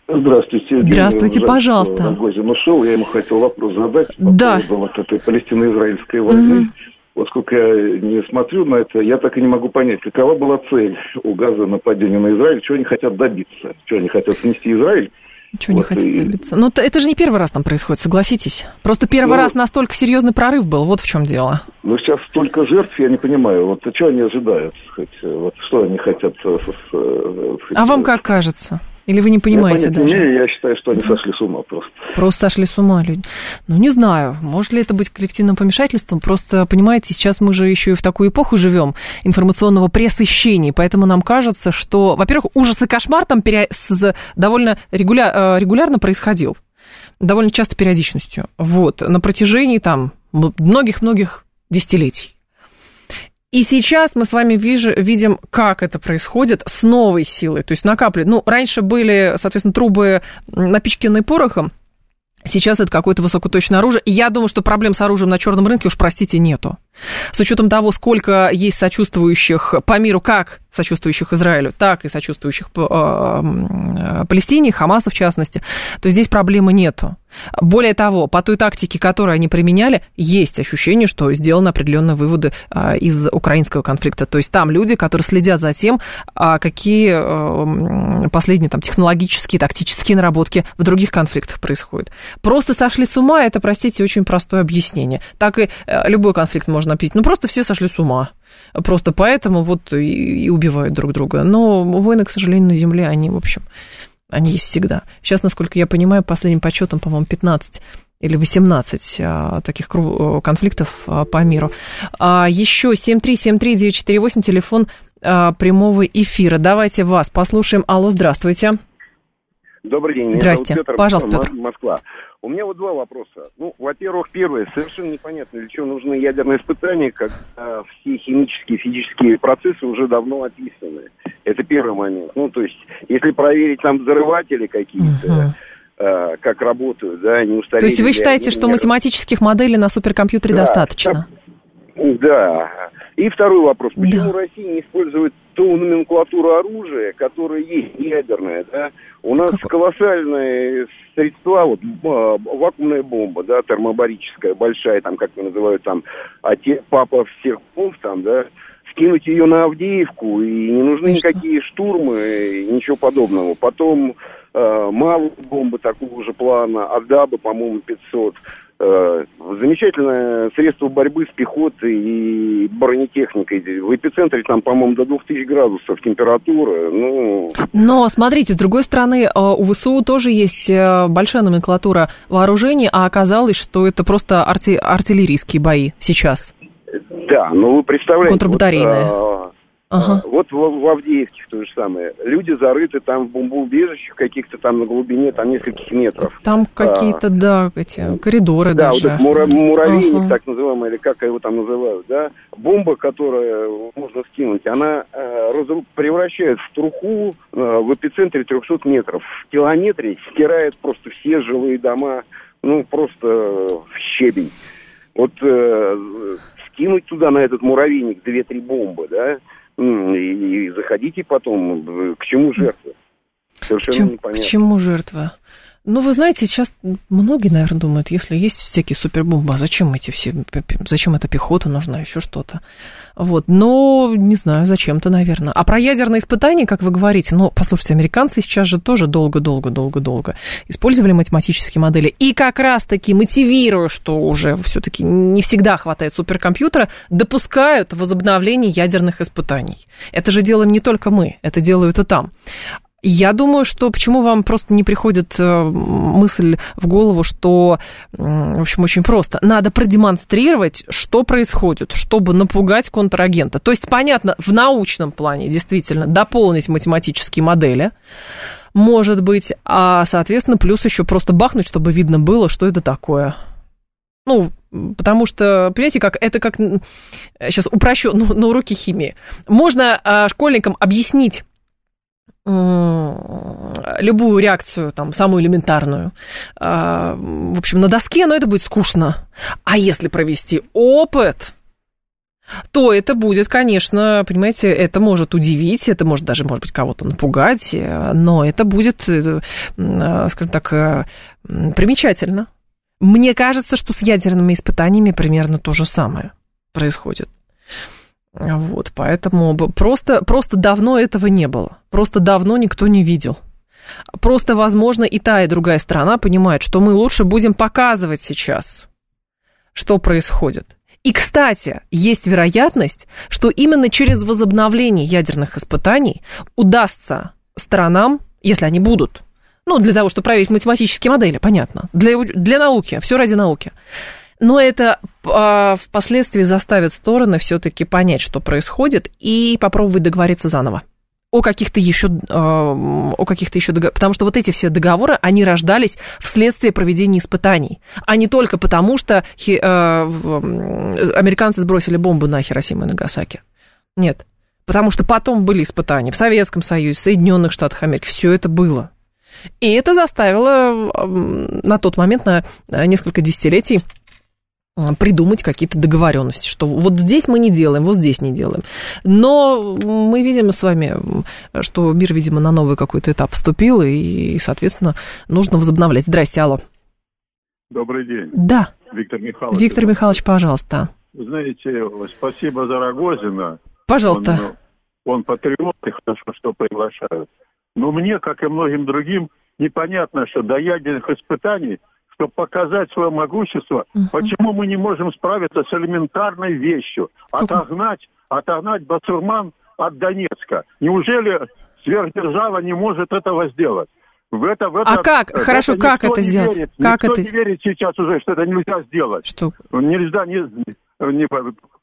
D: Здравствуйте.
A: Здравствуйте, Евгений, пожалуйста.
D: Рогозин ушел, я ему хотел вопрос задать по
A: да.
D: поводу вот этой палестино-израильской войны. Угу. Вот сколько я не смотрю на это, я так и не могу понять, какова была цель у Газа нападения на Израиль, чего они хотят добиться, чего они хотят снести Израиль.
A: Чего вот не хотят и... добиться? Ну, это же не первый раз там происходит, согласитесь. Просто первый ну, раз настолько серьезный прорыв был, вот в чем дело.
D: Ну, сейчас столько жертв, я не понимаю, вот что они ожидают, хоть, вот что они хотят... С, с,
A: а вам как кажется? Или вы не понимаете я даже?
D: Не, я считаю, что они сошли с ума просто.
A: Просто сошли с ума люди. Ну, не знаю, может ли это быть коллективным помешательством. Просто, понимаете, сейчас мы же еще и в такую эпоху живем информационного пресыщения, поэтому нам кажется, что, во-первых, ужас и кошмар там пере... с... довольно регуля... Э, регулярно происходил, довольно часто периодичностью. Вот, на протяжении там многих-многих десятилетий. И сейчас мы с вами вижу, видим, как это происходит с новой силой, то есть накапливают. Ну, раньше были, соответственно, трубы напичканные порохом, Сейчас это какое-то высокоточное оружие. И я думаю, что проблем с оружием на черном рынке, уж простите, нету. С учетом того, сколько есть сочувствующих по миру, как сочувствующих Израилю, так и сочувствующих э, Палестине, Хамасу в частности, то здесь проблемы нету. Более того, по той тактике, которую они применяли, есть ощущение, что сделаны определенные выводы а, из украинского конфликта. То есть там люди, которые следят за тем, а, какие последние там, технологические, тактические наработки в других конфликтах происходят. Просто сошли с ума, это, простите, очень простое объяснение. Так и э, любой конфликт можно описать. Ну, просто все сошли с ума. Просто поэтому вот и, и убивают друг друга. Но войны, к сожалению, на Земле, они, в общем, они есть всегда. Сейчас, насколько я понимаю, последним подсчетом, по-моему, 15 или 18 а, таких конфликтов а, по миру. А, еще 7373948, телефон а, прямого эфира. Давайте вас послушаем. Алло, здравствуйте.
E: Добрый день.
A: Здрасте. Петр, Пожалуйста, Петр.
E: Москва. У меня вот два вопроса. Ну, во-первых, первое, совершенно непонятно, для чего нужны ядерные испытания, когда все химические, физические процессы уже давно описаны. Это первый момент. Ну, то есть, если проверить там взрыватели какие-то, угу. э, как работают, да, не устарели.
A: То есть вы считаете, что математических моделей на суперкомпьютере да, достаточно?
E: Да. И второй вопрос. Почему да. Россия не использует ту номенклатуру оружия, которая есть ядерная, да? У нас как... колоссальные средства, вот а, вакуумная бомба, да, термобарическая, большая, там, как ее называют, там, а те, папа всех бомб, там, да, скинуть ее на Авдеевку, и не нужны и никакие что? штурмы, ничего подобного. Потом э, малые бомбы такого же плана, Адабы, по-моему, 500. Э, замечательное средство борьбы с пехотой и бронетехникой. В эпицентре там, по-моему, до 2000 градусов температура. Ну...
A: Но, смотрите, с другой стороны, э, у ВСУ тоже есть э, большая номенклатура вооружений, а оказалось, что это просто арти- артиллерийские бои сейчас.
E: Да, но вы представляете...
A: Контрбатарейные. Вот,
E: Ага. А, вот в, в Авдеевке то же самое. Люди зарыты там в бомбоубежищах каких-то там на глубине там нескольких метров.
A: Там какие-то, а, да, эти коридоры
E: да,
A: даже.
E: Да, вот мура- муравейник, ага. так называемый, или как его там называют, да. Бомба, которую можно скинуть, она э, разру- превращает в труху э, в эпицентре 300 метров. В километре стирает просто все жилые дома, ну, просто в щебень. Вот э, скинуть туда на этот муравейник две-три бомбы, да, и, и заходите потом. К чему жертва?
A: Совершенно к чем, непонятно. К чему жертва? Ну, вы знаете, сейчас многие, наверное, думают, если есть всякие супербомбы, а зачем эти все, зачем эта пехота нужна, еще что-то. Вот, но не знаю, зачем-то, наверное. А про ядерные испытания, как вы говорите, ну, послушайте, американцы сейчас же тоже долго-долго-долго-долго использовали математические модели. И как раз-таки мотивируя, что уже все-таки не всегда хватает суперкомпьютера, допускают возобновление ядерных испытаний. Это же делаем не только мы, это делают и там. Я думаю, что почему вам просто не приходит э, мысль в голову, что, в общем, очень просто. Надо продемонстрировать, что происходит, чтобы напугать контрагента. То есть, понятно, в научном плане действительно дополнить математические модели, может быть, а, соответственно, плюс еще просто бахнуть, чтобы видно было, что это такое. Ну, потому что, понимаете, как это как сейчас упрощу, ну, на уроке химии. Можно а, школьникам объяснить любую реакцию, там, самую элементарную, а, в общем, на доске, но это будет скучно. А если провести опыт, то это будет, конечно, понимаете, это может удивить, это может даже, может быть, кого-то напугать, но это будет, э, а, скажем так, э, примечательно. Мне кажется, что с ядерными испытаниями примерно то же самое происходит. Вот, поэтому просто, просто давно этого не было. Просто давно никто не видел. Просто, возможно, и та, и другая сторона понимает, что мы лучше будем показывать сейчас, что происходит. И, кстати, есть вероятность, что именно через возобновление ядерных испытаний удастся сторонам, если они будут, ну, для того, чтобы проверить математические модели, понятно, для, для науки, все ради науки, но это э, впоследствии заставит стороны все-таки понять, что происходит, и попробовать договориться заново о каких-то еще, э, о каких-то еще договорах, потому что вот эти все договоры, они рождались вследствие проведения испытаний, а не только потому, что хи, э, американцы сбросили бомбу на Хиросиму и Нагасаки. Нет, потому что потом были испытания в Советском Союзе, в Соединенных Штатах Америки, все это было. И это заставило на тот момент, на несколько десятилетий, придумать какие-то договоренности, что вот здесь мы не делаем, вот здесь не делаем. Но мы видим с вами, что мир, видимо, на новый какой-то этап вступил, и, соответственно, нужно возобновлять. Здрасте, алло.
F: Добрый день.
A: Да.
F: Виктор Михайлович.
A: Виктор Михайлович, пожалуйста.
F: Вы знаете, спасибо за Рогозина.
A: Пожалуйста.
F: Он, он патриот, и хорошо, что приглашают. Но мне, как и многим другим, непонятно, что до ядерных испытаний – чтобы показать свое могущество, угу. почему мы не можем справиться с элементарной вещью, отогнать, отогнать басурман от Донецка. Неужели сверхдержава не может этого сделать?
A: В это, в это, а как? Хорошо, это как это сделать?
F: Верит.
A: Как
F: никто
A: это?
F: не верит сейчас уже, что это нельзя сделать.
A: Что?
F: Нельзя, не, не,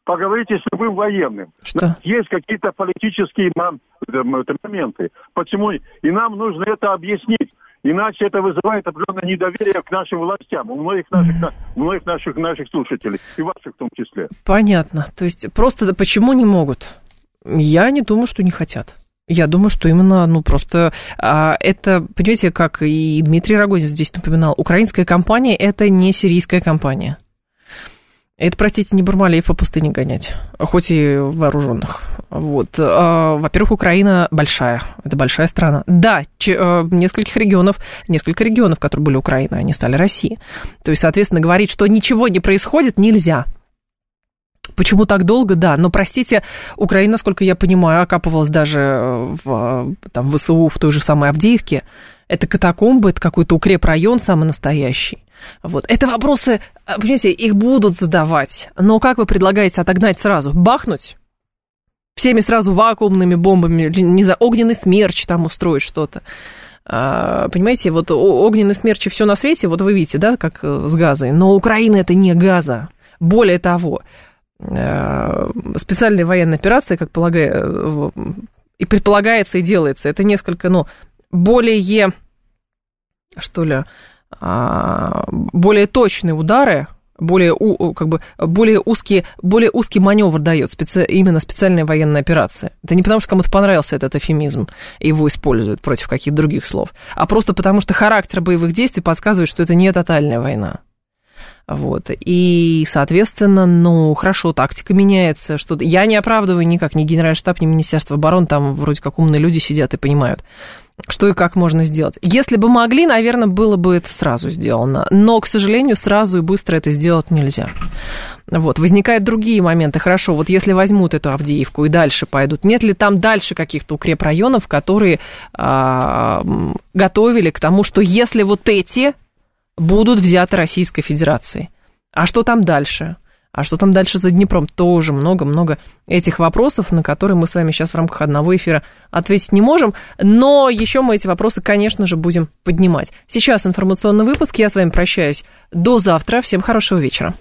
F: поговорите с любым военным.
A: Что?
F: Есть какие-то политические моменты. Почему? И нам нужно это объяснить. Иначе это вызывает определенное недоверие к нашим властям, у многих наших, mm-hmm. у многих наших, наших слушателей, и ваших в том числе.
A: Понятно. То есть просто почему не могут? Я не думаю, что не хотят. Я думаю, что именно, ну, просто а, это, понимаете, как и Дмитрий Рогозин здесь напоминал, украинская компания – это не сирийская компания. Это, простите, не Бармалеев по пустыне гонять, хоть и вооруженных. Вот. А, во-первых, Украина большая, это большая страна. Да, а, нескольких регионов, несколько регионов, которые были Украиной, они стали Россией. То есть, соответственно, говорить, что ничего не происходит, нельзя. Почему так долго? Да, но, простите, Украина, насколько я понимаю, окапывалась даже в там, ВСУ в той же самой Авдеевке. Это катакомбы, это какой-то укрепрайон самый настоящий. Вот. Это вопросы, а, понимаете, их будут задавать. Но как вы предлагаете отогнать сразу? Бахнуть? Всеми сразу вакуумными бомбами, не за огненный смерч там устроить что-то. А, понимаете, вот огненный смерч и все на свете, вот вы видите, да, как э, с газой. Но Украина это не газа. Более того, э, специальная военная операция, как полагаю, э, и предполагается, и делается, это несколько, ну, более, что ли, более точные удары, более, как бы, более, узкий, более узкий маневр дает специ... именно специальная военная операция. Это не потому, что кому-то понравился этот эфемизм, и его используют против каких-то других слов, а просто потому, что характер боевых действий подсказывает, что это не тотальная война. Вот. И, соответственно, ну, хорошо, тактика меняется. Что я не оправдываю никак ни генеральный штаб, ни Министерство обороны, там вроде как умные люди сидят и понимают что и как можно сделать. Если бы могли, наверное, было бы это сразу сделано. Но, к сожалению, сразу и быстро это сделать нельзя. Вот, возникают другие моменты. Хорошо, вот если возьмут эту Авдеевку и дальше пойдут, нет ли там дальше каких-то укрепрайонов, которые а, готовили к тому, что если вот эти будут взяты Российской Федерацией, а что там дальше? А что там дальше за Днепром? Тоже много-много этих вопросов, на которые мы с вами сейчас в рамках одного эфира ответить не можем. Но еще мы эти вопросы, конечно же, будем поднимать. Сейчас информационный выпуск. Я с вами прощаюсь. До завтра. Всем хорошего вечера.